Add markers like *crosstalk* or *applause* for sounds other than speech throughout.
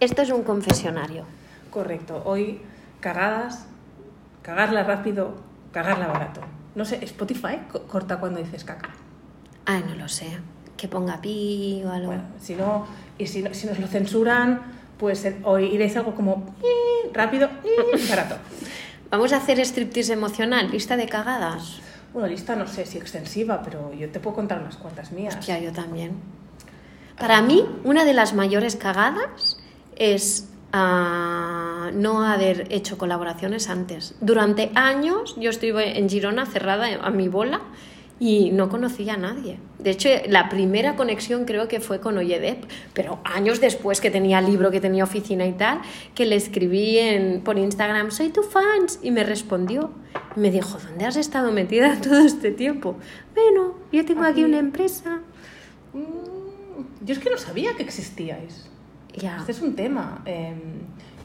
Esto es un confesionario. Correcto. Hoy cagadas, cagarla rápido, cagarla barato. No sé, Spotify co- corta cuando dices caca. Ay, no lo sé. Que ponga pi o algo. Bueno, si no, y si, no- si nos lo censuran, pues eh, oiréis algo como "Ii", rápido, "Ii", barato. Vamos a hacer striptease emocional, lista de cagadas. Bueno, lista no sé si extensiva, pero yo te puedo contar unas cuantas mías. Hostia, yo también. Para mí, una de las mayores cagadas es ah, no haber hecho colaboraciones antes. Durante años yo estuve en Girona cerrada a mi bola y no conocía a nadie. De hecho, la primera conexión creo que fue con Oyedep, pero años después que tenía libro, que tenía oficina y tal, que le escribí en, por Instagram, soy tu fans, y me respondió. Y me dijo, ¿dónde has estado metida *laughs* todo este tiempo? Bueno, yo tengo aquí Aquí. una empresa. Mm, Yo es que no sabía que existíais. Ya. Este es un tema. Eh,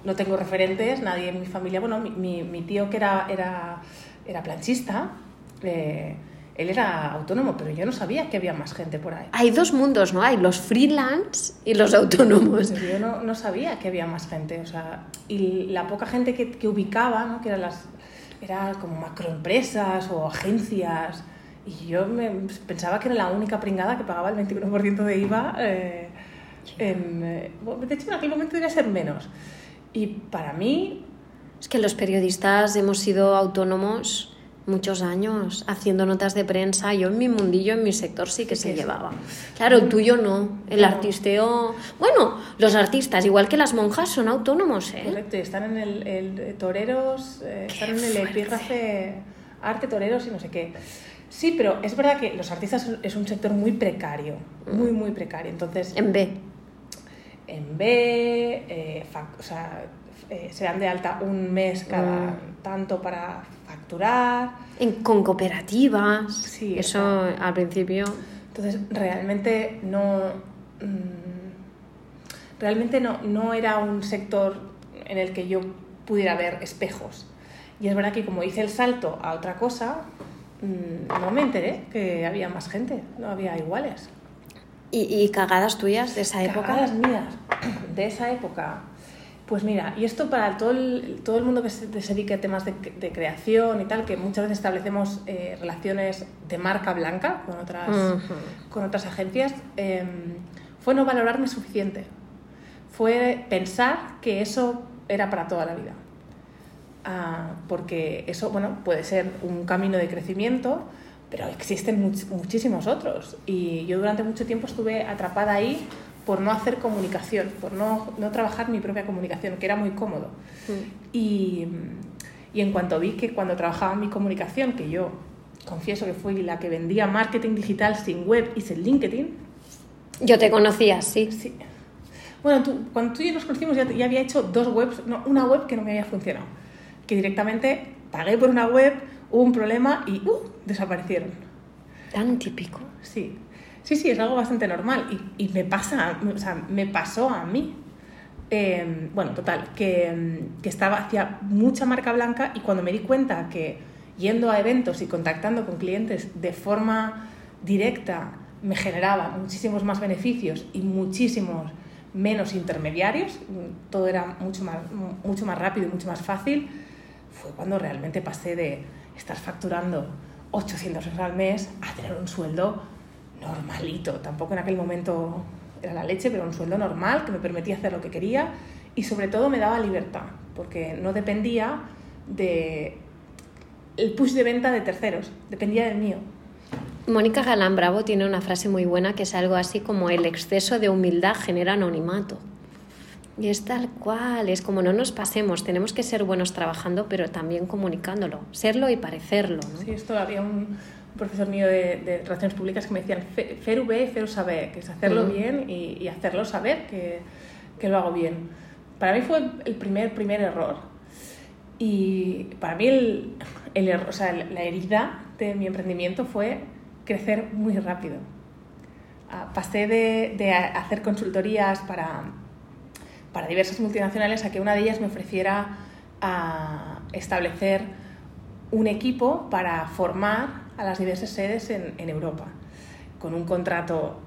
no tengo referentes, nadie en mi familia. Bueno, mi, mi- mi tío que era, era, era planchista, eh, él era autónomo, pero yo no sabía que había más gente por ahí. Hay dos mundos, ¿no? Hay los freelance y los autónomos. Pues yo no, no sabía que había más gente, o sea, y la poca gente que, que ubicaba, ¿no? que eran las, era como macroempresas o agencias, y yo me, pensaba que era la única pringada que pagaba el 21% de IVA. eh, en, eh, bueno, de hecho, en aquel momento debía ser menos. Y para mí, Es que los periodistas hemos sido autónomos muchos años haciendo notas de prensa. Yo en mi mundillo, en mi sector sí que se es- llevaba. Claro, el tuyo no. El No. artisteo. Bueno, los artistas, igual que las monjas, son autónomos, ¿eh? correcto, y están en el, el- eh, toreros, eh, están en el epígrafe arte, toreros y no sé qué. Sí, pero es verdad que los artistas es un sector muy precario, muy, muy precario. Entonces, En B. en B, eh, o sea, eh, se dan de alta un mes cada tanto para facturar. En- con cooperativas. Sí, Eso al principio. Entonces, realmente no. mm, realmente no, no era un sector en el que yo pudiera ver espejos. Y es verdad que como hice el salto a otra cosa, mm, no me enteré que había más gente, no había iguales. ¿Y, y cagadas tuyas de esa época? Cagadas mías de esa época. Pues mira, y esto para todo el, todo el mundo que se, dedique a temas de, de creación y tal, que muchas veces establecemos eh, relaciones de marca blanca con otras, con otras agencias, eh, fue no valorarme suficiente. Fue pensar que eso era para toda la vida. Ah, porque eso, bueno, puede ser un camino de crecimiento, pero existen much- muchísimos otros. Y yo durante mucho tiempo estuve atrapada ahí por no hacer comunicación, por no, no trabajar mi propia comunicación, que era muy cómodo. Y, y en cuanto vi que cuando trabajaba mi comunicación, que yo confieso que fui la que vendía marketing digital sin web y sin LinkedIn, Yo te conocía, sí. Sí. Bueno, tú, cuando tú y yo nos conocimos ya, ya había hecho dos webs, no, una web que no me había funcionado. Que directamente pagué por una web, hubo un problema y ¡uh! desaparecieron. Tan típico. Sí, sí, sí, es algo bastante normal y, y me pasa, o sea, me pasó a mí. Eh, bueno, total, que, mm, que estaba hacia mucha marca blanca y cuando me di cuenta que yendo a eventos y contactando con clientes de forma directa me generaba muchísimos más beneficios y muchísimos menos intermediarios, todo era mucho más, mucho más rápido y mucho más fácil, fue cuando realmente pasé de estar facturando 800 euros al mes a tener un sueldo normalito. Tampoco en aquel momento era la leche, pero un sueldo normal que me permitía hacer lo que quería y sobre todo me daba libertad, porque no dependía de el push de venta de terceros, dependía del mío. Mónica Galán Bravo tiene una frase muy buena que es algo así como el exceso de humildad genera anonimato. Y es tal cual, es como no nos pasemos, tenemos que ser buenos trabajando, pero también comunicándolo, serlo y parecerlo. ¿no? Sí, esto había un, un profesor mío de, de Relaciones Públicas que me decían "Fe- fer bé, fer saber, que es hacerlo Ujú. bien y, y hacerlo saber que, que lo hago bien. Para mí fue el primer, primer error. Y para mí el, el error- o sea, la herida de mi emprendimiento fue crecer muy rápido. Ah, pasé de, de hacer consultorías para, para diversas multinacionales a que una de ellas me ofreciera a establecer un equipo para formar a las diversas sedes en, Europa, con un contrato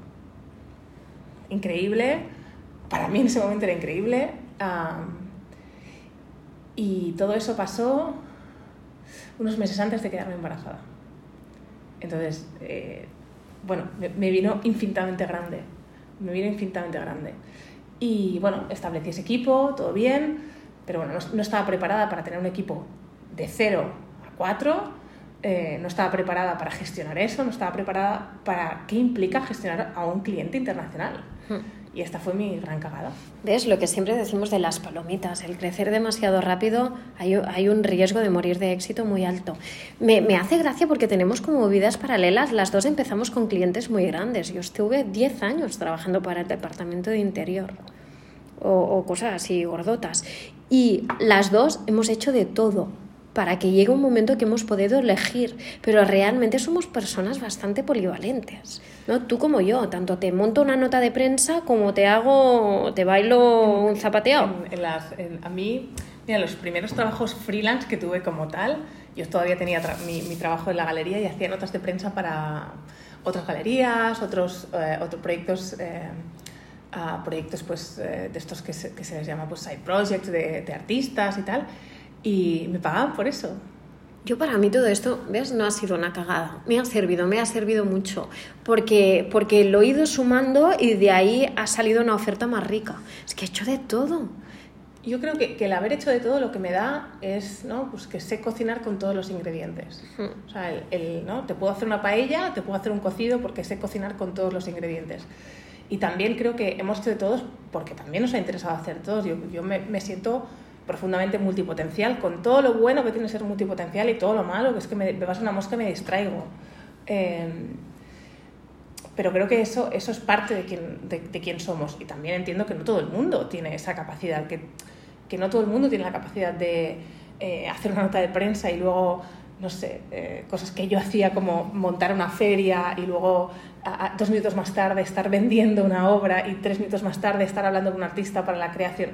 increíble, para mí en ese momento era increíble. y todo eso pasó unos meses antes de quedarme embarazada. Entonces, eh, bueno, me, vino infinitamente grande. Me vino infinitamente grande. Y bueno, establecí ese equipo, todo bien, pero bueno, no, estaba preparada para tener un equipo de 0 a 4. Eh, no estaba preparada para gestionar eso, no estaba preparada para qué implica gestionar a un cliente internacional. Hmm. Y esta fue mi gran cagada. ¿Ves? Lo que siempre decimos de las palomitas, el crecer demasiado rápido, hay, hay un riesgo de morir de éxito muy alto. Me, me, hace gracia porque tenemos como vidas paralelas, las dos empezamos con clientes muy grandes. Yo estuve 10 años trabajando para el Departamento de Interior o, o cosas así gordotas. Y las dos hemos hecho de todo para que llegue un momento que hemos podido elegir, pero realmente somos personas bastante polivalentes, ¿no? Tú como yo, tanto te monto una nota de prensa como te hago, te bailo un zapateado. a mí, mira, los primeros trabajos freelance que tuve como tal, yo todavía tenía mi, trabajo en la galería y hacía notas de prensa para otras galerías, otros, eh, otros proyectos... Eh, proyectos pues, eh, de estos que se, que se, les llama pues, side projects de, de artistas y tal y me pagaban por eso. Yo para mí todo esto, ¿ves? No ha sido una cagada. Me ha servido, me ha servido mucho. Porque, porque lo he ido sumando y de ahí ha salido una oferta más rica. Es que he hecho de todo. Yo creo que, que el haber hecho de todo lo que me da es ¿no? pues que sé cocinar con todos los ingredientes. O sea, el, ¿no? te puedo hacer una paella, te puedo hacer un cocido porque sé cocinar con todos los ingredientes. Y también creo que hemos hecho de todos porque también nos ha interesado hacer todos. Yo, yo me, me siento profundamente multipotencial, con todo lo bueno que tiene ser multipotencial y todo lo malo, que es que me, me vas a una mosca y me distraigo. Em, pero creo que eso, eso es parte de quién, de, quién somos. Y también entiendo que no todo el mundo tiene esa capacidad, que, que no todo el mundo tiene la capacidad de eh, hacer una nota de prensa y luego, no sé, eh, cosas que yo hacía como montar una feria y luego dos minutos más tarde estar vendiendo una obra y tres minutos más tarde estar hablando con un artista para la creación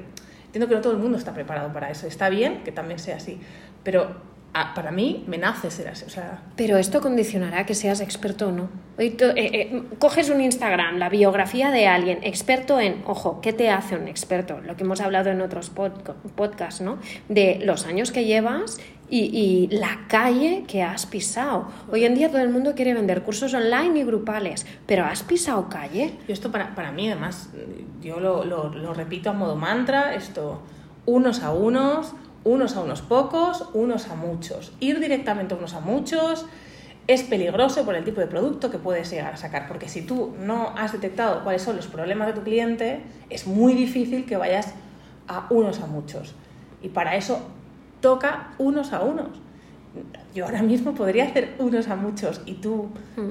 Entiendo que no todo el mundo está preparado para eso. Está bien que también sea así, pero ah, para mí me nace ser así. O sea... Pero esto condicionará que seas experto o no. Eh, eh, coges un Instagram, la biografía de alguien, experto en, ojo, ¿qué te hace un experto? Lo que hemos hablado en otros podcasts, ¿no? De los años que llevas y, la calle que has pisado. Hoy en día todo el mundo quiere vender cursos online y grupales, pero ¿has pisado calle? Y esto para, para mí, además, yo lo, lo, lo, repito a modo mantra, esto, unos a unos, unos a unos pocos, unos a muchos. Ir directamente unos a muchos es peligroso por el tipo de producto que puedes llegar a sacar, porque si tú no has detectado cuáles son los problemas de tu cliente, es muy difícil que vayas a unos a muchos. Y para eso toca unos a unos. Yo ahora mismo podría hacer unos a muchos y tú mm.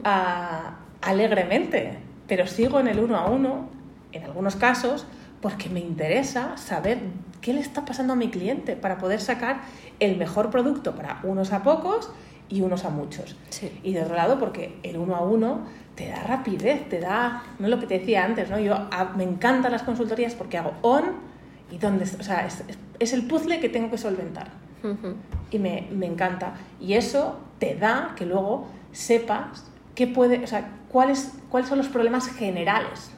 alegremente, pero sigo en el uno a uno, en algunos casos, porque me interesa saber qué le está pasando a mi cliente para poder sacar el mejor producto para unos a pocos y unos a muchos. Y de otro lado, porque el uno a uno te da rapidez, te da, no es lo que te decía antes, ¿no? Yo me encantan las consultorías porque hago on y dónde, o sea, es, es el puzzle que tengo que solventar. Y me, me, encanta. Y eso te da que luego sepas qué puede, o sea, cuáles, cuáles son los problemas generales.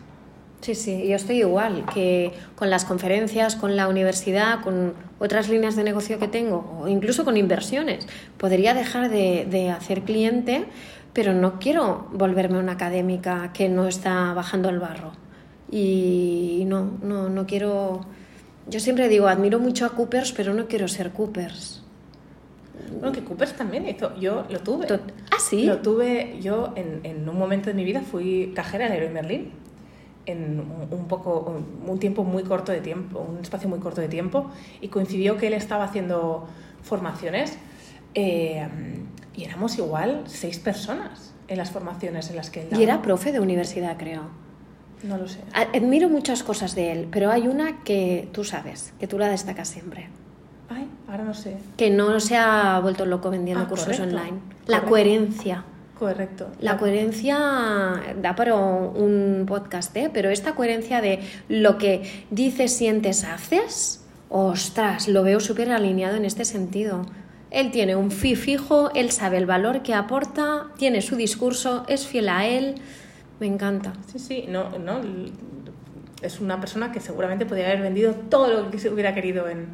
Sí, sí, yo estoy igual, que con las conferencias, con la universidad, con otras líneas de negocio que tengo, o incluso con inversiones, podría dejar de, de hacer cliente, pero no quiero volverme una académica que no está bajando el barro. Y no, no, no quiero yo siempre digo, admiro mucho a Coopers, pero no quiero ser Coopers. Bueno, que Coopers también hizo, yo lo tuve. ¿Ah, sí? Lo tuve, yo en, en un momento de mi vida fui cajera en Leroy Merlin, en un, poco, un tiempo muy corto de tiempo, un espacio muy corto de tiempo, y coincidió que él estaba haciendo formaciones eh, y éramos igual seis personas en las formaciones en las que él daba. Y era profe de universidad, creo. No lo sé. Admiro muchas cosas de él, pero hay una que tú sabes, que tú la destacas siempre. Ay, ahora no sé. Que no se ha vuelto loco vendiendo ah, cursos online. La coherencia. Correcto. La coherencia da para un podcast, ¿eh? pero esta coherencia de lo que dices, sientes, haces, ostras, lo veo súper alineado en este sentido. Él tiene un fi fijo, él sabe el valor que aporta, tiene su discurso, es fiel a él. Me encanta. Sí, sí, no, no. es una persona que seguramente podría haber vendido todo lo que se hubiera querido en,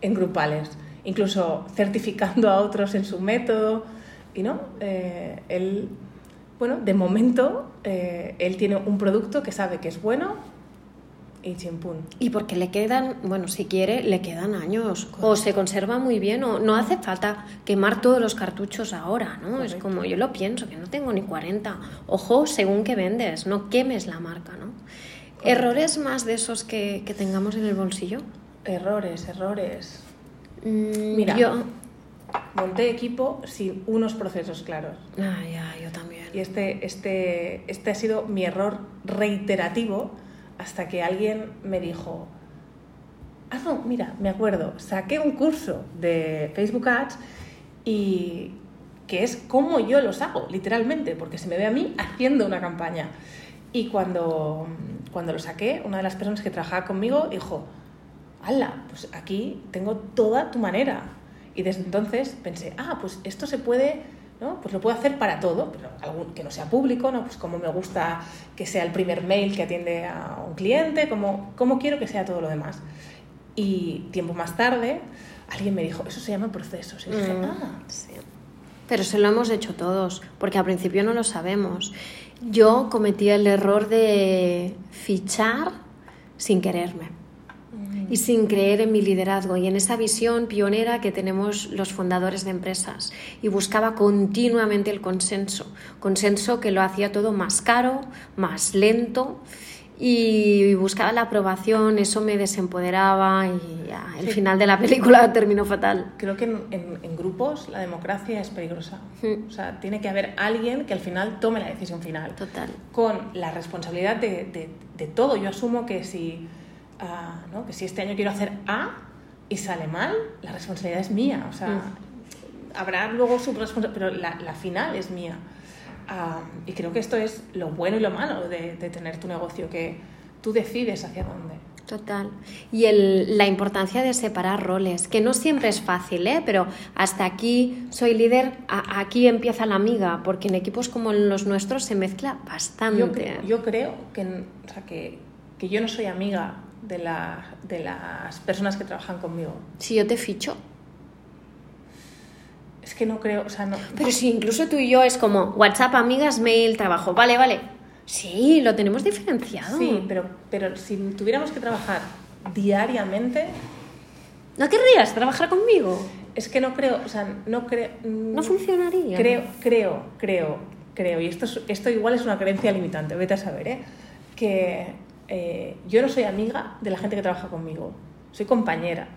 en grupales, incluso certificando a otros en su método. Y no, eh, él, bueno, de momento, eh, él tiene un producto que sabe que es bueno y chimpún. Y porque le quedan, bueno, si quiere, le quedan años. O se conserva muy bien, o no hace falta quemar todos los cartuchos ahora, ¿no? Es como yo lo pienso, que no tengo ni 40. Ojo, según que vendes, no quemes la marca, ¿no? ¿Errores más de esos que, que tengamos en el bolsillo? Errores, errores. Mm, Mira. Yo... Monté equipo sin unos procesos claros. Ah, ya, yo también. Y este, este, este ha sido mi error reiterativo hasta que alguien me dijo, ah, no, mira, me acuerdo, saqué un curso de Facebook Ads y que es cómo yo los hago, literalmente, porque se me ve a mí haciendo una campaña. Y cuando, cuando lo saqué, una de las personas que trabajaba conmigo dijo, ¡hala! Pues aquí tengo toda tu manera. Y desde entonces pensé, ah, pues esto se puede, ¿no? Pues lo puedo hacer para todo, pero algún, que no sea público, ¿no? Pues como me gusta que sea el primer mail que atiende a un cliente, como, como quiero que sea todo lo demás. Y tiempo más tarde, alguien me dijo, eso se llama procesos. Y dije, Mm, ah, sí. Pero se lo hemos hecho todos, porque al principio no lo sabemos. Yo cometí el error de fichar sin quererme y sin creer en mi liderazgo y en esa visión pionera que tenemos los fundadores de empresas. Y buscaba continuamente el consenso, consenso que lo hacía todo más caro, más lento y buscaba la aprobación, eso me desempoderaba y ya, el Sí. final de la película *laughs* terminó fatal. creo que en, en- en grupos la democracia es peligrosa. Mm. O sea, tiene que haber alguien que al final tome la decisión final. Total. con la responsabilidad de, de- de todo. Yo asumo que si, ah, ¿no? que si este año quiero hacer A y sale mal, la responsabilidad es mía. O sea, Mm. habrá luego su responsabilidad, pero la, la final es mía. Ah, y creo que esto es lo bueno y lo malo de, de tener tu negocio, que tú decides hacia dónde. Total. Y el- la importancia de separar roles, que no siempre es fácil, ¿eh? pero hasta aquí soy líder, a- aquí empieza la amiga, porque en equipos como los nuestros se mezcla bastante. Yo, yo creo que, o sea, que, que yo no soy amiga de, la- de las personas que trabajan conmigo. Si yo te ficho. Es que no creo, o sea, no, Pero si incluso tú y yo es como WhatsApp, amigas, mail, trabajo. Vale, vale. Sí, lo tenemos diferenciado. Sí, pero, pero si tuviéramos que trabajar diariamente, ¿No querrías trabajar conmigo? es que no creo, o sea, no creo... No funcionaría. Creo, creo, creo, creo, y esto, es- esto igual es una creencia limitante, vete a saber, ¿eh? Que eh, yo no soy amiga de la gente que trabaja conmigo, soy compañera.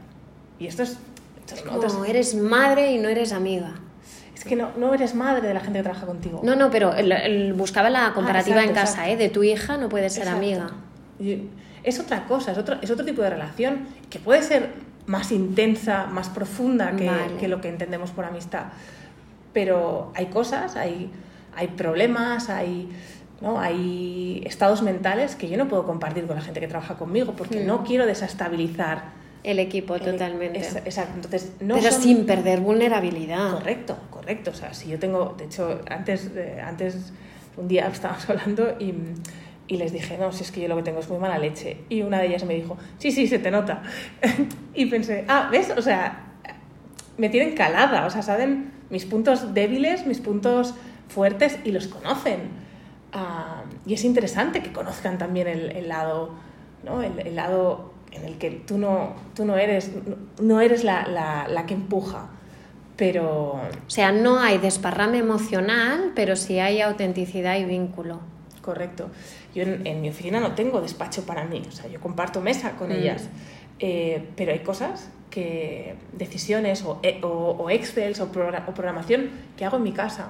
Y esto es... esto es Como otras- eres madre y no eres amiga. es que no, no eres madre de la gente que trabaja contigo. No, no, pero el- el- buscaba la comparativa Ah, exacto, en casa, exacto. ¿eh? De tu hija no puedes ser Exacto. amiga. Es otra cosa, es otro, es otro tipo de relación que puede ser más intensa, más profunda que, Vale. que lo que entendemos por amistad. Pero hay cosas, hay, hay problemas, hay, ¿no? hay estados mentales que yo no puedo compartir con la gente que trabaja conmigo porque Mm. no quiero desestabilizar. El equipo, el- totalmente. es- exacto. Entonces, no Pero son- sin perder vulnerabilidad. Correcto, correcto. O sea, si yo tengo, de hecho, antes, eh, antes un día *laughs* estábamos hablando y, y les dije, no, si es que yo lo que tengo es muy mala leche. Y una de ellas me dijo, sí, sí, se te nota. *laughs* y pensé, ah, ¿ves? O sea, me tienen calada, o sea, saben mis puntos débiles, mis puntos fuertes y los conocen. Ah, y es interesante que conozcan también el, el lado, ¿no? El, el lado en el que tú no, tú no eres, no eres la, la, la que empuja, pero O sea, no hay desparrame emocional, pero sí hay autenticidad y vínculo. correcto. Yo en, en mi oficina no tengo despacho para mí, o sea, yo comparto mesa con Mm. ellas, eh, pero hay cosas que, decisiones o, e- o, o Excel o, o programación que hago en mi casa,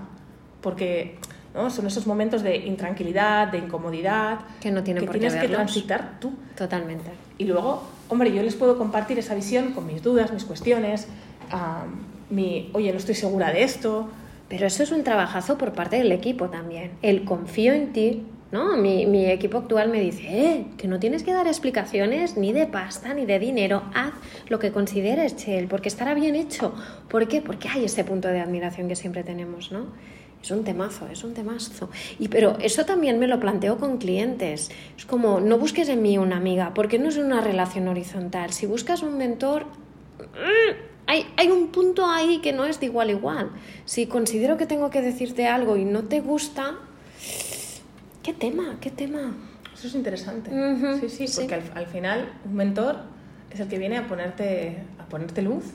porque ¿no? son esos momentos de intranquilidad, de incomodidad, Que no tienen que por qué tienes que verlos. transitar tú. Totalmente. Y luego, hombre, yo les puedo compartir esa visión con mis dudas, mis cuestiones, ah, mi, oye, no estoy segura de esto. Pero eso es un trabajazo por parte del equipo también. El confío en ti, ¿no? Mi, mi equipo actual me dice, eh, que no tienes que dar explicaciones ni de pasta ni de dinero. Haz lo que consideres, Chel, porque estará bien hecho. ¿Por qué? Porque hay ese punto de admiración que siempre tenemos, ¿no? Es un temazo, es un temazo. Y pero eso también me lo planteo con clientes. Es como, no busques en mí una amiga, porque no es una relación horizontal. Si buscas un mentor, mm, hay, hay un punto ahí que no es de igual a igual. Si considero que tengo que decirte algo y no te gusta, ¿qué tema? ¿Qué tema? Eso es interesante. Sí, sí. porque al, al final un mentor es el que viene a ponerte, a ponerte luz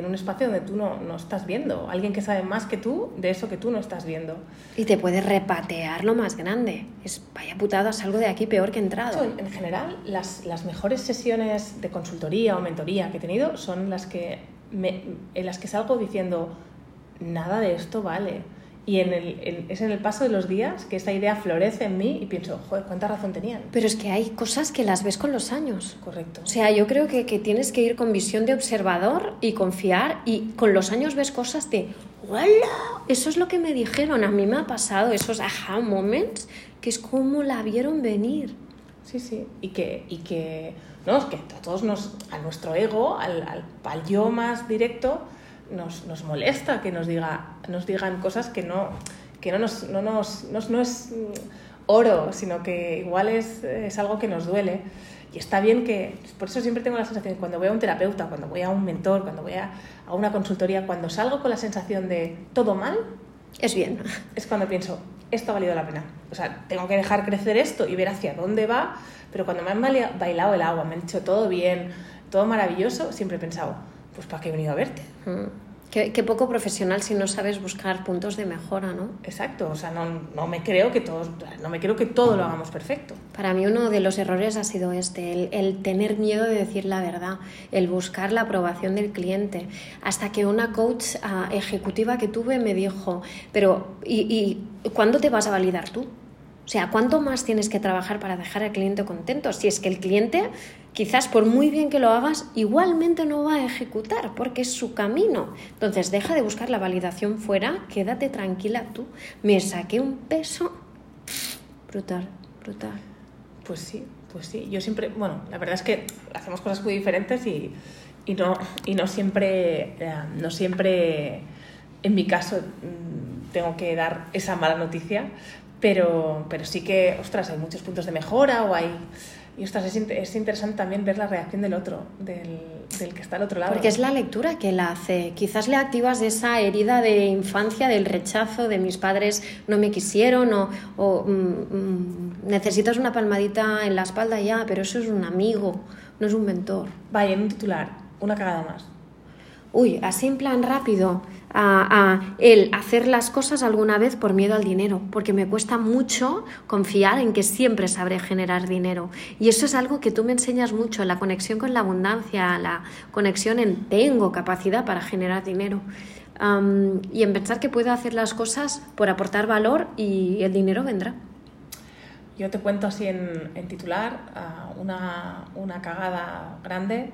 en un espacio donde tú no, no estás viendo. Alguien que sabe más que tú de eso que tú no estás viendo. Y te puedes repatear lo más grande. Es, vaya putada, salgo de aquí peor que he entrado. en general, las, las mejores sesiones de consultoría o mentoría que he tenido son las que, me- en las que salgo diciendo, nada de esto vale. Y en el, en- es en el paso de los días que esta idea florece en mí y pienso, joder, cuánta razón tenían. Pero es que hay cosas que las ves con los años. Correcto. O sea, yo creo que, que tienes que ir con visión de observador y confiar y con los años ves cosas de, ¡Hola! Eso es lo que me dijeron, a mí me ha pasado esos aha moments, que es como la vieron venir. Sí, sí. Y que, y que, no, es que a todos nos, a nuestro ego, al, al, al yo más directo, nos, nos molesta que nos, diga, nos digan cosas que no, que no, nos, no, nos, no, no es mm, oro, sino que igual es, es algo que nos duele. Y está bien que, por eso siempre tengo la sensación, cuando voy a un terapeuta, cuando voy a un mentor, cuando voy a, a una consultoría, cuando salgo con la sensación de todo mal, Es bien. es cuando pienso, esto ha valido la pena. O sea, tengo que dejar crecer esto y ver hacia dónde va, pero cuando me han baila- bailado el agua, me han dicho todo bien, todo maravilloso, siempre he pensado, pues ¿para qué he venido a verte? Mm. Qué, qué poco profesional si no sabes buscar puntos de mejora, ¿no? Exacto, o sea, no, no me creo que todos, no me creo que todo lo hagamos perfecto. Para mí uno de los errores ha sido este, el, el tener miedo de decir la verdad, el buscar la aprobación del cliente. Hasta que una coach ah, ejecutiva que tuve me dijo, pero ¿y, ¿y cuándo te vas a validar tú? O sea, ¿cuánto más tienes que trabajar para dejar al cliente contento? Si es que el cliente, quizás por muy bien que lo hagas, igualmente no va a ejecutar porque es su camino. Entonces, deja de buscar la validación fuera, quédate tranquila tú. Me saqué un peso brutal, brutal. Pues sí, pues sí. Yo siempre, bueno, la verdad es que hacemos cosas muy diferentes y, y no, y no siempre, eh, no siempre, en mi caso, mm, tengo que dar esa mala noticia, pero, pero sí que, ostras, hay muchos puntos de mejora o hay... Y ostras, es, es interesante también ver la reacción del otro, del, del que está al otro lado. Porque es la lectura que la hace. Quizás le activas esa herida de infancia, del rechazo, de mis padres no me quisieron o, o, mm, mm, necesitas una palmadita en la espalda ya, pero eso es un amigo, no es un mentor. Vaya, en un titular, una cagada más. Uy, así en plan rápido, a, a el hacer las cosas alguna vez por miedo al dinero, porque me cuesta mucho confiar en que siempre sabré generar dinero. Y eso es algo que tú me enseñas mucho, la conexión con la abundancia, la conexión en tengo capacidad para generar dinero. Y en pensar que puedo hacer las cosas por aportar valor y el dinero vendrá. Yo te cuento así en, titular una, una cagada grande.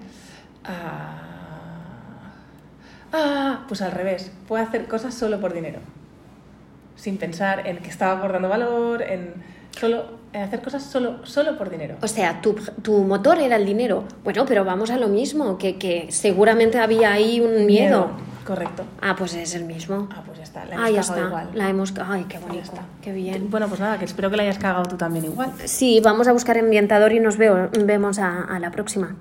Ah, pues al revés, puedo hacer cosas solo por dinero. Sin pensar en que estaba aportando valor, en solo en hacer cosas solo, solo por dinero. O sea, tu, tu motor era el dinero. Bueno, pero vamos a lo mismo, que, que seguramente había ahí un miedo. Correcto. Ah, pues es el mismo. Ah, pues ya está. La Ah, hemos ya cagado está. igual. La hemos. Ay, qué Ya bonito. está. Qué bien. Bueno, pues nada, que espero que la hayas cagado tú también igual. Sí, vamos a buscar ambientador y nos veo, vemos a, a la próxima.